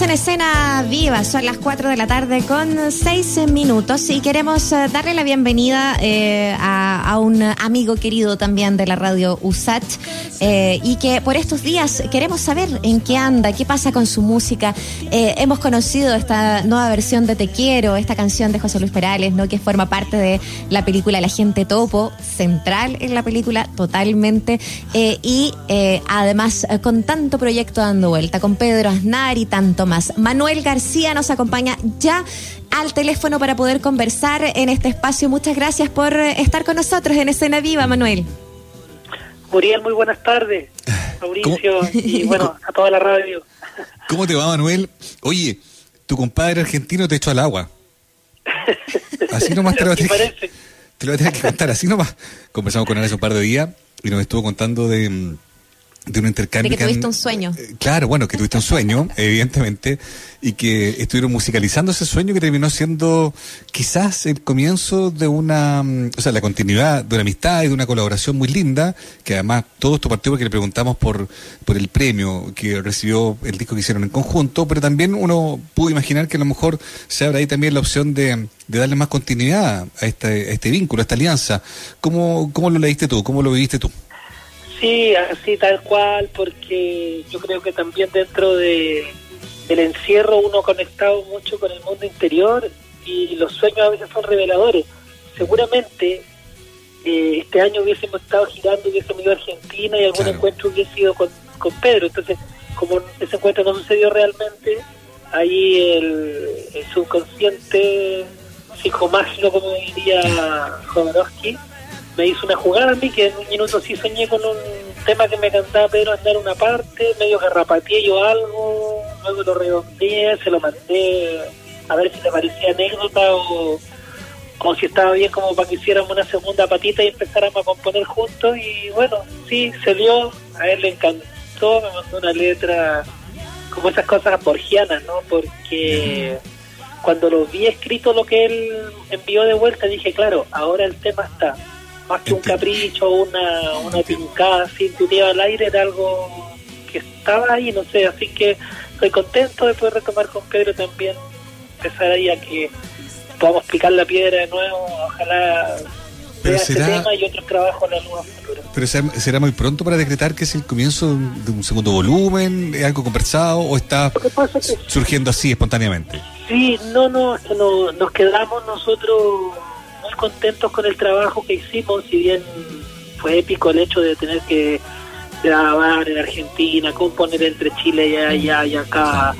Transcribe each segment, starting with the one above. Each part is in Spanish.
En escena viva, son las 4 de la tarde con 6 minutos y queremos eh, darle la bienvenida eh, a, un amigo querido también de la radio USAT eh, y que por estos días queremos saber en qué anda, qué pasa con su música. Hemos conocido esta nueva versión de Te Quiero, esta canción de José Luis Perales, ¿no? que forma parte de la película La Gente Topo, central en la película totalmente, y además con tanto proyecto dando vuelta, con Pedro Aznar y tanto más. Manuel García nos acompaña ya al teléfono para poder conversar en este espacio. Muchas gracias por estar con nosotros en Escena Viva, Manuel. Muriel, muy buenas tardes. Mauricio y bueno, a toda la radio. ¿Cómo te va, Manuel? Oye, tu compadre argentino te echó al agua. Así nomás te lo, te, te lo voy a tener que contar, así nomás. Conversamos con él hace un par de días y nos estuvo contando de de un intercambio. De que tuviste un sueño. Eh, claro, bueno, que tuviste un sueño, evidentemente, y que estuvieron musicalizando ese sueño que terminó siendo quizás el comienzo de una, mm, o sea, la continuidad de una amistad y de una colaboración muy linda, que además todo esto partió porque le preguntamos por, por el premio que recibió el disco que hicieron en conjunto, pero también uno pudo imaginar que a lo mejor se abre ahí también la opción de, de darle más continuidad a este, a este vínculo, a esta alianza. ¿Cómo, ¿Cómo lo leíste tú? ¿Cómo lo viviste tú? Sí, así tal cual, porque yo creo que también dentro de, del encierro uno ha conectado mucho con el mundo interior y los sueños a veces son reveladores. Seguramente eh, este año hubiésemos estado girando, hubiésemos ido a Argentina y algún encuentro hubiese sido con, con Pedro. Entonces, como ese encuentro no sucedió realmente, ahí el, el subconsciente psicomágico, como diría Jodorowsky, me hizo una jugada a mí que en un minuto sí soñé con un tema que me cantaba Pedro andar una parte, medio que rapateé yo algo, luego lo redondeé, se lo mandé a ver si le parecía anécdota o, como si estaba bien como para que hiciéramos una segunda patita y empezáramos a componer juntos y bueno, sí, se dio, a él le encantó, me mandó una letra como esas cosas borgianas, ¿no? Porque cuando lo vi escrito lo que él envió de vuelta dije, claro, ahora el tema está más que un capricho, una, una pincada así intuitiva al aire, era algo que estaba ahí, no sé, así que estoy contento de poder retomar con Pedro también, empezar ahí a que podamos picar la piedra de nuevo, ojalá pero este será, tema y otros trabajos en la nueva Pero será, muy pronto para decretar que es el comienzo de un segundo volumen, ¿es algo conversado o está surgiendo así espontáneamente? Sí, no, no, no, nos quedamos nosotros contentos con el trabajo que hicimos, si bien fue épico el hecho de tener que grabar en Argentina, componer entre Chile y allá y acá,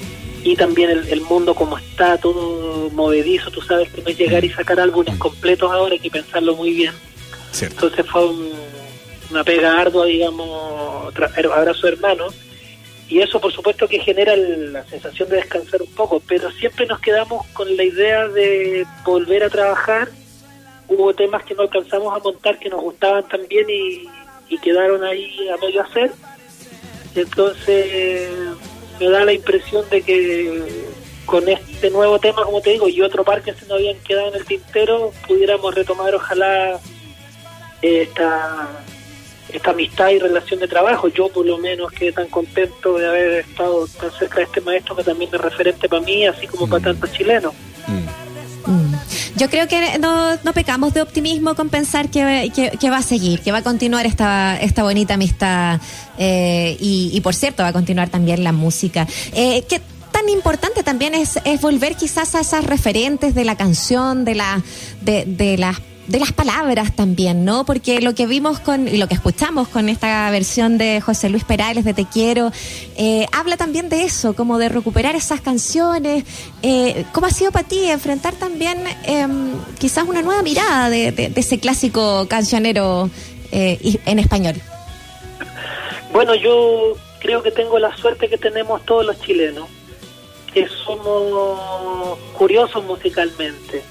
y también el, mundo como está, todo movedizo, tú sabes que no es llegar y sacar álbumes completos ahora, hay que pensarlo muy bien. Entonces fue una pega ardua, digamos, abrazo hermano, y eso por supuesto que genera la sensación de descansar un poco, pero siempre nos quedamos con la idea de volver a trabajar hubo temas que no alcanzamos a montar que nos gustaban también y, quedaron ahí a medio hacer. Entonces me da la impresión de que con este nuevo tema, como te digo, y otro par que se nos habían quedado en el tintero, pudiéramos retomar ojalá esta, esta amistad y relación de trabajo. Yo por lo menos quedé tan contento de haber estado tan cerca de este maestro que también es referente para mí, así como para mm. tantos chilenos. Mm. Yo creo que no, no pecamos de optimismo con pensar que, que, va a seguir, que va a continuar esta, esta bonita amistad eh, y, y, por cierto, va a continuar también la música. Eh, ¿qué tan importante también es, es volver quizás a esas referentes de la canción, de, la, de, de las de las palabras también, ¿no? Porque lo que vimos con y lo que escuchamos con esta versión de José Luis Perales de Te Quiero, eh, habla también de eso, como de recuperar esas canciones. Eh, ¿Cómo ha sido para ti enfrentar también em, quizás una nueva mirada de, ese clásico cancionero eh, en español? Bueno, yo creo que tengo la suerte que tenemos todos los chilenos, que somos curiosos musicalmente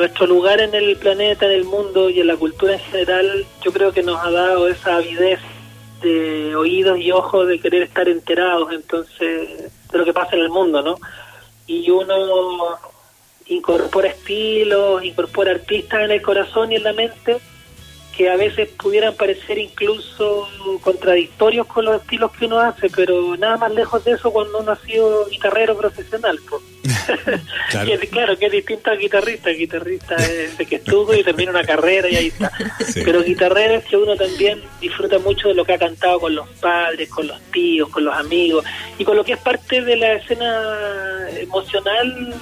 nuestro lugar en el planeta, en el mundo y en la cultura en general, yo creo que nos ha dado esa avidez de oídos y ojos de querer estar enterados entonces de lo que pasa en el mundo, ¿no? Y uno incorpora estilos, incorpora artistas en el corazón y en la mente que a veces pudieran parecer incluso contradictorios con los estilos que uno hace, pero nada más lejos de eso cuando uno ha sido guitarrero profesional. claro. que, claro, que es distinto a guitarrista, guitarrista es de que estuvo y termina una carrera y ahí está. Pero guitarrero es que uno también disfruta mucho de lo que ha cantado con los padres, con los tíos, con los amigos y con lo que es parte de la escena emocional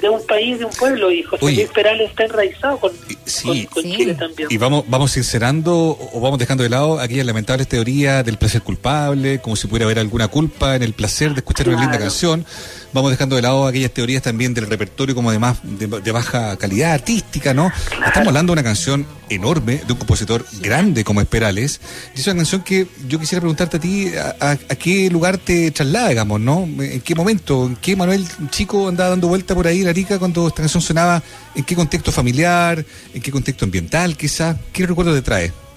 de un país, de un pueblo, y José Luis Perales está enraizado con, Chile también. Y vamos, vamos sincerando o vamos dejando de lado aquellas lamentables teorías del placer culpable, como si pudiera haber alguna culpa en el placer de escuchar una linda canción vamos dejando de lado aquellas teorías también del repertorio como además de, baja calidad artística, ¿no? Estamos hablando de una canción enorme, de un compositor grande como Esperales, y es una canción que yo quisiera preguntarte a ti, a, qué lugar te traslada, digamos, ¿no? ¿En qué momento, en qué Manuel Chico andaba dando vuelta por ahí Arica cuando esta canción sonaba? ¿En qué contexto familiar? ¿En qué contexto ambiental quizás? ¿Qué recuerdo te trae?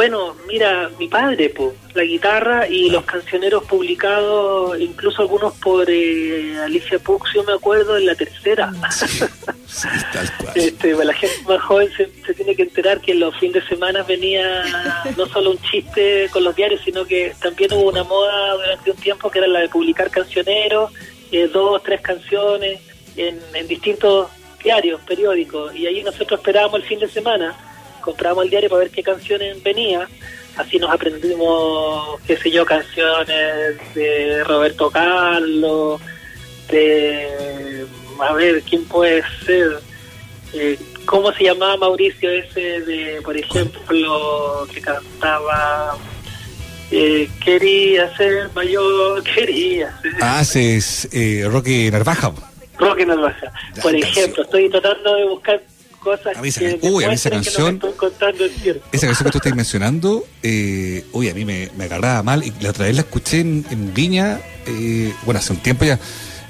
Bueno, mira, mi padre, pues, la guitarra y los cancioneros publicados, incluso algunos por eh, Alicia Puxio, me acuerdo, en la tercera. este, la gente más joven se, tiene que enterar que en los fines de semana venía no solo un chiste con los diarios, sino que también hubo una moda durante un tiempo que era la de publicar cancioneros, eh, dos, tres canciones en, en distintos diarios, periódicos, y ahí nosotros esperábamos el fin de semana comprábamos el diario para ver qué canciones venía, así nos aprendimos, qué sé yo, canciones de Roberto Carlos, de, a ver, ¿quién puede ser? Eh, ¿Cómo se llamaba Mauricio ese de, por ejemplo, que cantaba... Eh, quería ser mayor, quería ser... Ah, es eh, Roque Narvaja. Roque Narvaja. Por ejemplo, estoy tratando de buscar cosas a mí esa, uy, a mí esa canción, esa canción que tú estás mencionando, eh, uy, a mí me, me, agarraba mal y la otra vez la escuché en, Viña, eh, bueno, hace un tiempo ya.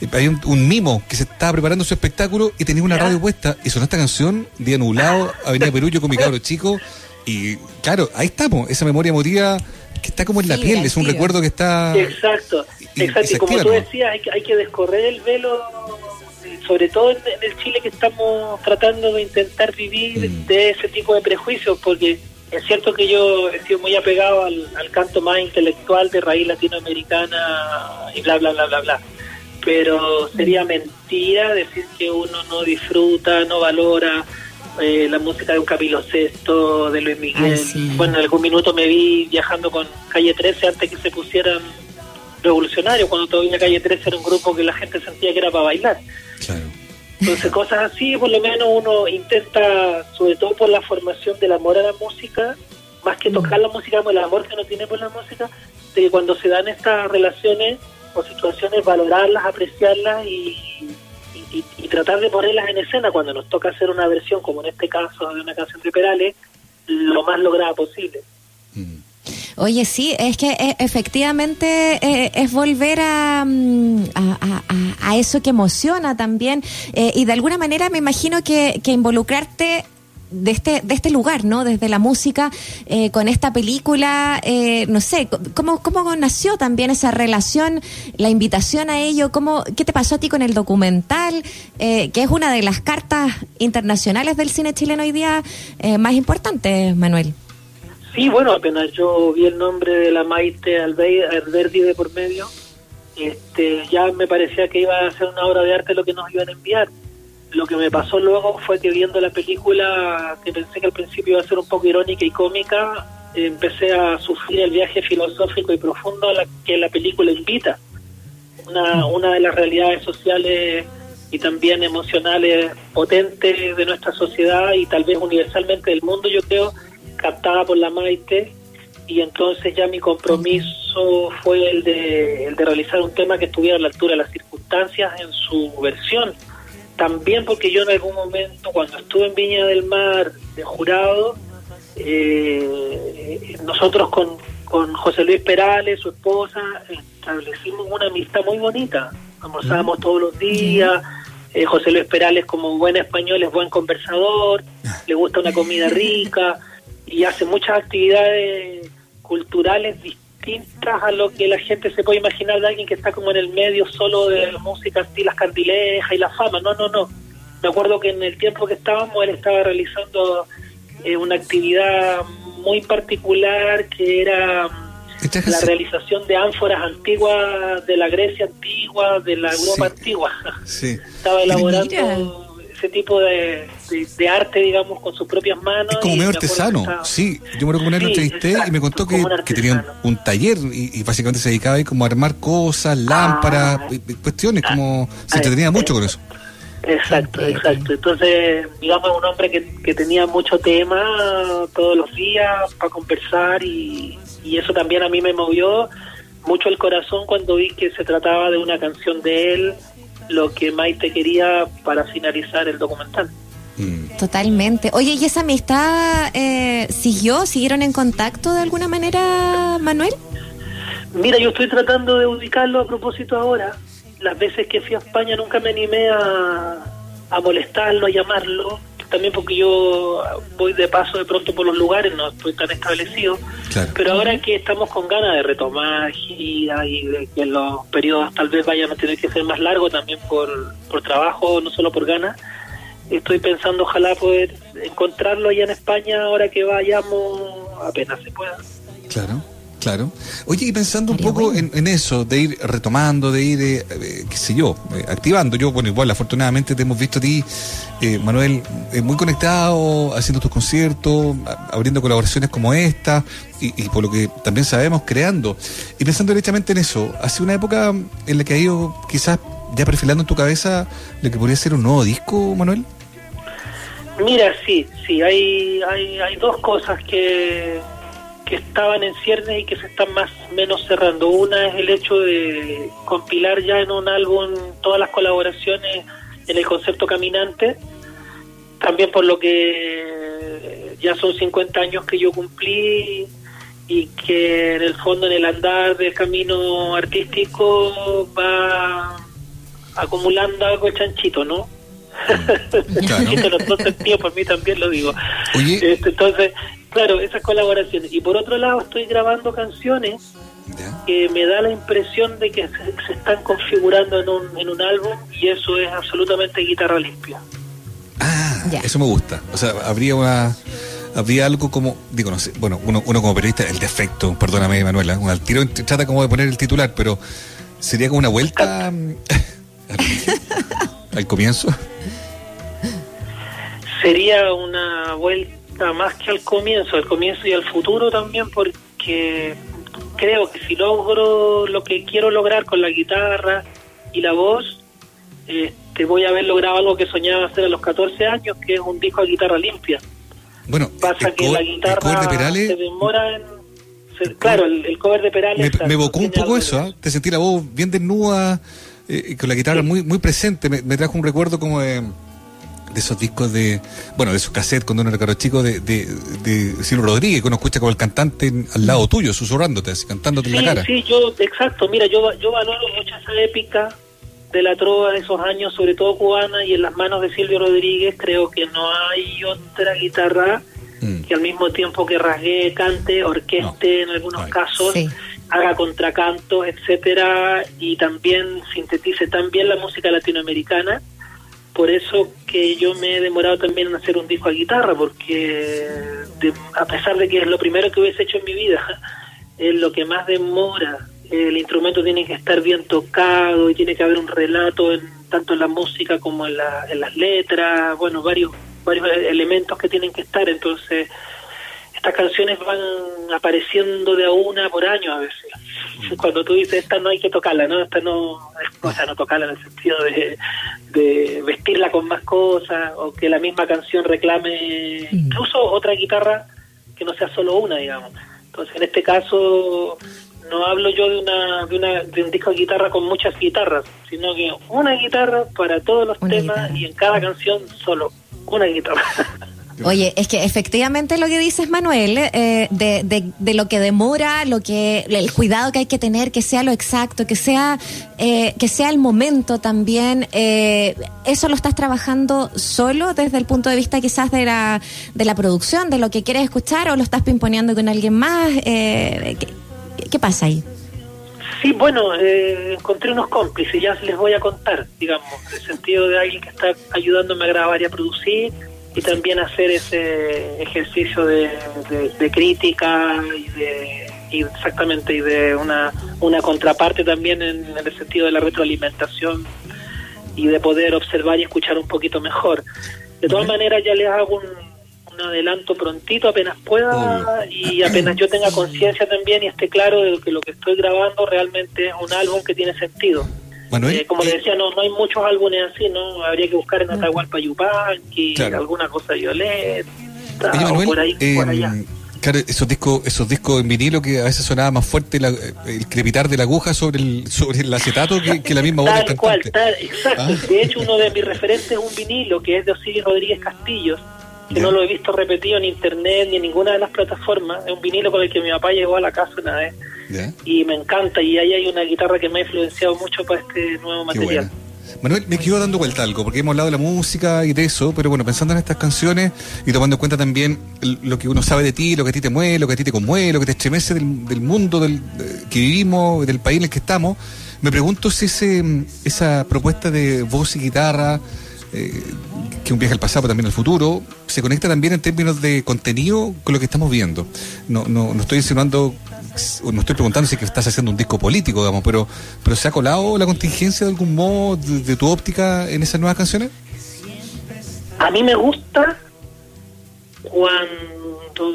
Eh, hay un, mimo que se estaba preparando su espectáculo y tenía una radio puesta y sonó esta canción, Día Nublado, Avenida Perú, yo con mi cabro chico. Y claro, ahí estamos, esa memoria emotiva que está como en la piel, es un recuerdo que está. Exacto, exacto. Y, como tú decías, hay que, hay que descorrer el velo sobre todo en, el Chile que estamos tratando de intentar vivir mm. de ese tipo de prejuicios, porque es cierto que yo he sido muy apegado al, canto más intelectual de raíz latinoamericana y bla, bla, bla, bla, bla. Pero sería mentira decir que uno no disfruta, no valora eh, la música de un Camilo de Luis Miguel. Bueno, en algún minuto me vi viajando con Calle 13 antes que se pusieran revolucionarios, cuando todavía Calle 13 era un grupo que la gente sentía que era para bailar. Entonces, cosas así, por lo menos uno intenta, sobre todo por la formación del amor a la música, más que tocar la música, el amor que uno tiene por la música, de que cuando se dan estas relaciones o situaciones, valorarlas, apreciarlas y, tratar de ponerlas en escena cuando nos toca hacer una versión, como en este caso de una canción de Perales, lo más lograda posible. Mm. Oye, sí, es que eh, efectivamente eh, es volver mm, a, a, eso que emociona también eh, y de alguna manera me imagino que, que involucrarte de este, de este lugar, ¿no? Desde la música, con esta película, no sé, ¿cómo, ¿cómo nació también esa relación, la invitación a ello? ¿Cómo, ¿Qué te pasó a ti con el documental, que es una de las cartas internacionales del cine chileno hoy día más importantes, Manuel? Sí, bueno, apenas yo vi el nombre de la Maite Alberdi de por medio, este, ya me parecía que iba a ser una obra de arte lo que nos iban a enviar. Lo que me pasó luego fue que viendo la película, que pensé que al principio iba a ser un poco irónica y cómica, empecé a sufrir el viaje filosófico y profundo a la que la película invita. Una, una de las realidades sociales y también emocionales potentes de nuestra sociedad y tal vez universalmente del mundo, yo creo, captada por la Maite y entonces ya mi compromiso fue el de, el de realizar un tema que estuviera a la altura de las circunstancias en su versión. También porque yo en algún momento, cuando estuve en Viña del Mar de jurado, eh, nosotros con, con José Luis Perales, su esposa, establecimos una amistad muy bonita. Almorzábamos todos los días. Eh, José Luis Perales, como buen español, es buen conversador, le gusta una comida rica y hace muchas actividades culturales distintas a lo que la gente se puede imaginar de alguien que está como en el medio solo de música así, las candilejas y la fama. No, no, no. Me acuerdo que en el tiempo que estábamos él estaba realizando eh, una actividad muy particular que era la realización de ánforas antiguas de la Grecia antigua, de la Europa antigua. Estaba elaborando ese tipo de, arte, digamos, con sus propias manos. Es como medio artesano, sí. Yo me acuerdo que una entrevisté y me contó que, que tenía un, taller y, básicamente se dedicaba ahí como a armar cosas, lámparas, ah. cuestiones, como se entretenía mucho con eso. Exacto, exacto. Entonces, digamos, un hombre que, que tenía mucho tema todos los días para conversar y, y eso también a mí me movió mucho el corazón cuando vi que se trataba de una canción de él, lo que Maite quería para finalizar el documental. Mm. Totalmente. Oye, ¿y esa amistad eh, siguió? ¿Siguieron en contacto de alguna manera, Manuel? Mira, yo estoy tratando de ubicarlo a propósito ahora. Las veces que fui a España nunca me animé a, a molestarlo, a llamarlo también porque yo voy de paso de pronto por los lugares, no estoy tan establecido, pero ahora que estamos con ganas de retomar gira y de que los periodos tal vez vayan a tener que ser más largos también por, por trabajo, no solo por ganas, estoy pensando ojalá poder encontrarlo allá en España ahora que vayamos apenas se pueda. Claro. Claro. Oye, y pensando un poco en, eso, de ir retomando, de ir, eh, eh, qué sé yo, eh, activando. Yo, bueno, igual, afortunadamente te hemos visto a ti, Manuel, muy conectado, haciendo tus conciertos, abriendo colaboraciones como esta, y, por lo que también sabemos, creando. Y pensando directamente en eso, hace una época en la que ha ido quizás ya perfilando en tu cabeza lo que podría ser un nuevo disco, Manuel. Mira, sí, sí, hay, hay, hay dos cosas que que estaban en ciernes y que se están más menos cerrando. Una es el hecho de compilar ya en un álbum todas las colaboraciones en el concepto caminante, también por lo que ya son 50 años que yo cumplí y que en el fondo en el andar del camino artístico va acumulando algo chanchito, ¿no? Claro. los dos sentidos, por mí también lo digo. Este, entonces, Claro, esas colaboraciones. Y por otro lado, estoy grabando canciones que me da la impresión de que se, están configurando en un, en un álbum y eso es absolutamente guitarra limpia. Ah, eso me gusta. O sea, habría una habría algo como, digo, no sé, bueno, uno, uno como periodista, el defecto, perdóname Manuela, un al tiro trata como de poner el titular, pero sería como una vuelta al comienzo. Sería una vuelta más que al comienzo, al comienzo y al futuro también, porque creo que si logro lo que quiero lograr con la guitarra y la voz, este, voy a haber logrado algo que soñaba hacer a los 14 años, que es un disco a guitarra limpia. Bueno, pasa que la guitarra se demora en... claro, el, cover de Perales... Me, evocó un poco eso, ¿ah? te sentí la voz bien desnuda, eh, con la guitarra muy muy presente, me, me trajo un recuerdo como de de esos discos de, bueno, de esos cassettes cuando uno era caro chico de, de, de Ciro Rodríguez, que uno escucha con el cantante al lado tuyo, susurrándote, así, cantándote en la cara. Sí, yo, exacto, mira, yo, yo valoro mucho esa épica de la trova de esos años, sobre todo cubana, y en las manos de Silvio Rodríguez creo que no hay otra guitarra mm. que al mismo tiempo que rasgue, cante, orqueste en algunos casos, haga contracantos, etcétera, y también sintetice tan bien la música latinoamericana por eso que yo me he demorado también en hacer un disco a guitarra, porque a pesar de que es lo primero que hubiese hecho en mi vida, es lo que más demora. El instrumento tiene que estar bien tocado y tiene que haber un relato en, tanto en la música como en, en las letras, bueno, varios varios elementos que tienen que estar, entonces estas canciones van apareciendo de a una por año a veces. Cuando tú dices, esta no hay que tocarla, ¿no? Esta no, o sea, no tocarla en el sentido de, de vestirla con más cosas o que la misma canción reclame mm. incluso otra guitarra que no sea solo una, digamos. Entonces, en este caso, no hablo yo de, una, de, una, de un disco de guitarra con muchas guitarras, sino que una guitarra para todos los temas y en cada canción solo una guitarra. Oye, es que efectivamente lo que dices, Manuel, eh, de, de, lo que demora, lo que el cuidado que hay que tener, que sea lo exacto, que sea eh, que sea el momento también. Eh, eso lo estás trabajando solo desde el punto de vista quizás de la de la producción, de lo que quieres escuchar, o lo estás pimponeando con alguien más. ¿qué, ¿qué, pasa ahí? Sí, bueno, encontré unos cómplices, ya les voy a contar, digamos, en el sentido de alguien que está ayudándome a grabar y a producir y también hacer ese ejercicio de, crítica y de exactamente y de una, una contraparte también en, el sentido de la retroalimentación y de poder observar y escuchar un poquito mejor. De todas maneras ya les hago un, adelanto prontito apenas pueda y apenas yo tenga conciencia también y esté claro de que lo que estoy grabando realmente es un álbum que tiene sentido. Eh, como le decía, no no hay muchos álbumes así, ¿no? Habría que buscar en Atahualpa Yupanqui, alguna cosa violeta, o por ahí, por allá. Em, claro, esos discos, esos discos en vinilo que a veces sonaba más fuerte el crepitar de la aguja sobre el, sobre el acetato que, la misma voz Tal cual, tal, exacto. Ah. De hecho, uno de mis referentes es un vinilo que es de Osiris Rodríguez Castillos, que no lo he visto repetido en internet ni en ninguna de las plataformas. Es un vinilo con el que mi papá llegó a la casa una vez. Y me encanta. Y ahí hay una guitarra que me ha influenciado mucho para este nuevo material. Manuel, me quedo dando vuelta algo, porque hemos hablado de la música y de eso, pero bueno, pensando en estas canciones y tomando en cuenta también lo que uno sabe de ti, lo que a ti te mueve, lo que a ti te conmueve, lo que te estremece del, mundo del, que vivimos, del país en el que estamos, me pregunto si ese, esa propuesta de voz y guitarra, eh, que un viaje al pasado, pero también al futuro, se conecta también en términos de contenido con lo que estamos viendo. No, no, no estoy insinuando, no estoy preguntando si que estás haciendo un disco político, digamos, pero, pero ¿se ha colado la contingencia de algún modo de, tu óptica en esas nuevas canciones? A mí me gusta cuando,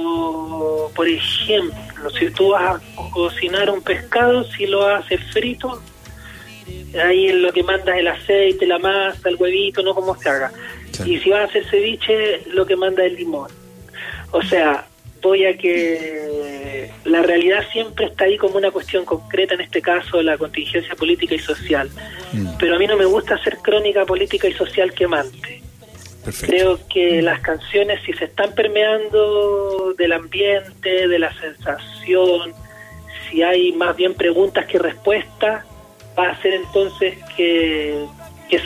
por ejemplo, si tú vas a cocinar un pescado, si lo haces frito, ahí en lo que manda el aceite, la masa, el huevito, no como se haga. Y si vas a hacer ceviche, lo que manda el limón. O sea, voy a que la realidad siempre está ahí como una cuestión concreta, en este caso la contingencia política y social. Mm. Pero a mí no me gusta hacer crónica política y social quemante. Creo que las canciones, si se están permeando del ambiente, de la sensación, si hay más bien preguntas que respuestas, va a ser entonces que,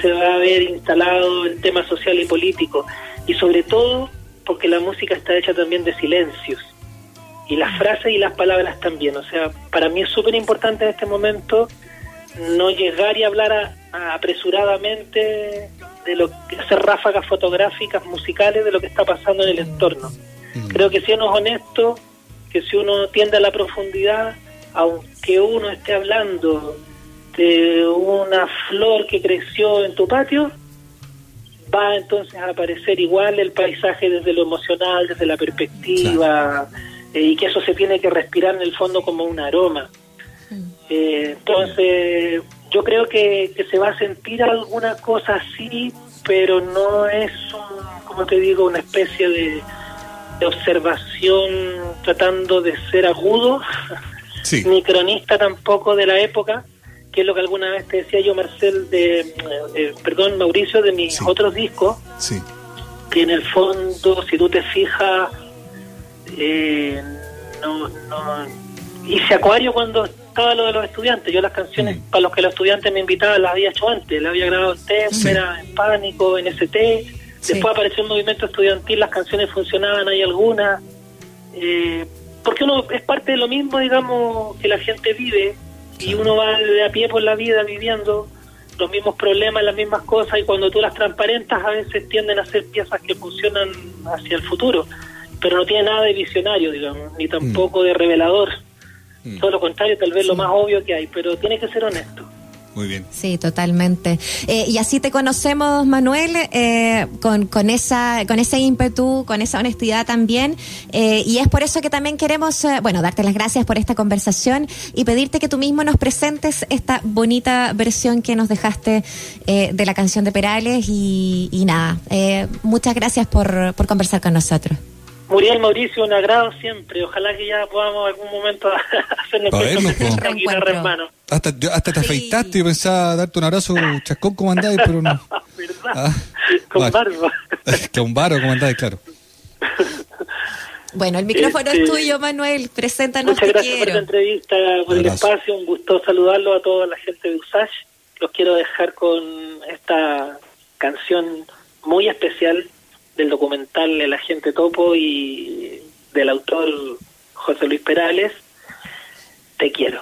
se va a ver instalado el tema social y político. Y sobre todo porque la música está hecha también de silencios. Y las frases y las palabras también. O sea, para mí es súper importante en este momento no llegar y hablar apresuradamente de lo que hacer ráfagas fotográficas musicales de lo que está pasando en el entorno. Mm. Creo que si uno es honesto, que si uno tiende a la profundidad, aunque uno esté hablando de una flor que creció en tu patio, va entonces a aparecer igual el paisaje desde lo emocional, desde la perspectiva, eh, y que eso se tiene que respirar en el fondo como un aroma. Eh, entonces, yo creo que, que, se va a sentir alguna cosa así, pero no es, un, como te digo, una especie de, de observación tratando de ser agudo, ni cronista tampoco de la época, que es lo que alguna vez te decía yo, Marcel, de, eh, perdón, Mauricio, de mis otros discos, sí. que en el fondo, si tú te fijas, eh, no, no, hice Acuario cuando estaba lo de los estudiantes. Yo las canciones mm. para los que los estudiantes me invitaban las había hecho antes, las había grabado en en Pánico, en ST. Después apareció un movimiento estudiantil, las canciones funcionaban, hay algunas. Eh, porque uno es parte de lo mismo, digamos, que la gente vive y uno va de a pie por la vida viviendo los mismos problemas, las mismas cosas, y cuando tú las transparentas a veces tienden a ser piezas que funcionan hacia el futuro, pero no tiene nada de visionario, digamos, ni tampoco mm. de revelador. Mm. Todo lo contrario, tal vez lo más obvio que hay, pero tiene que ser honesto. Muy bien. Sí, totalmente. Eh, y así te conocemos, Manuel, eh, con, con, esa, con ese ímpetu, con esa honestidad también. Eh, y es por eso que también queremos, bueno, darte las gracias por esta conversación y pedirte que tú mismo nos presentes esta bonita versión que nos dejaste de la canción de Perales. Y, y nada, muchas gracias por, por conversar con nosotros. Muriel Mauricio, un agrado siempre. Ojalá que ya podamos algún momento hacernos con guitarra Hasta, hasta te afeitaste y pensaba darte un abrazo chascón como andáis, pero no. ¿Verdad? Ah, con barba. Con barba como andáis, claro. Bueno, el micrófono es este, tuyo, Manuel. Preséntanos. Muchas gracias por la entrevista, por el espacio. Un gusto saludarlo a toda la gente de USACH. Los quiero dejar con esta canción muy especial del documental El Agente Topo y del autor José Luis Perales, Te quiero.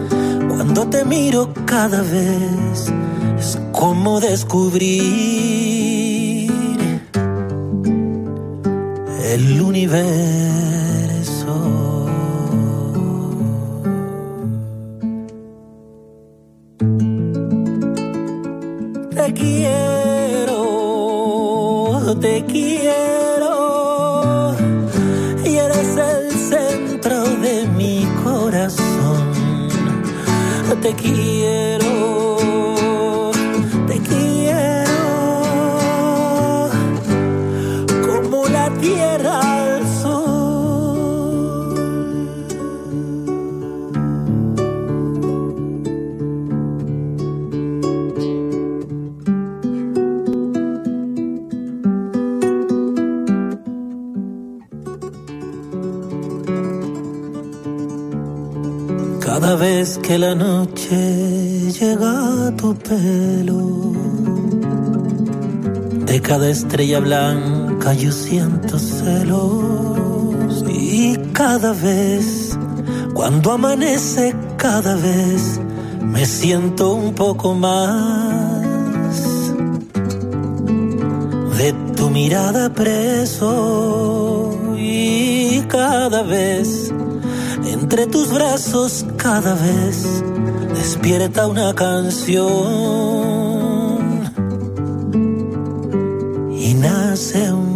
cuando te miro cada vez, es como descubrir el universo. Te que la noche llega a tu pelo, de cada estrella blanca yo siento celos. Y cada vez, cuando amanece, cada vez me siento un poco más de tu mirada preso. Y cada vez entre tus brazos cada vez despierta una canción. Y nace un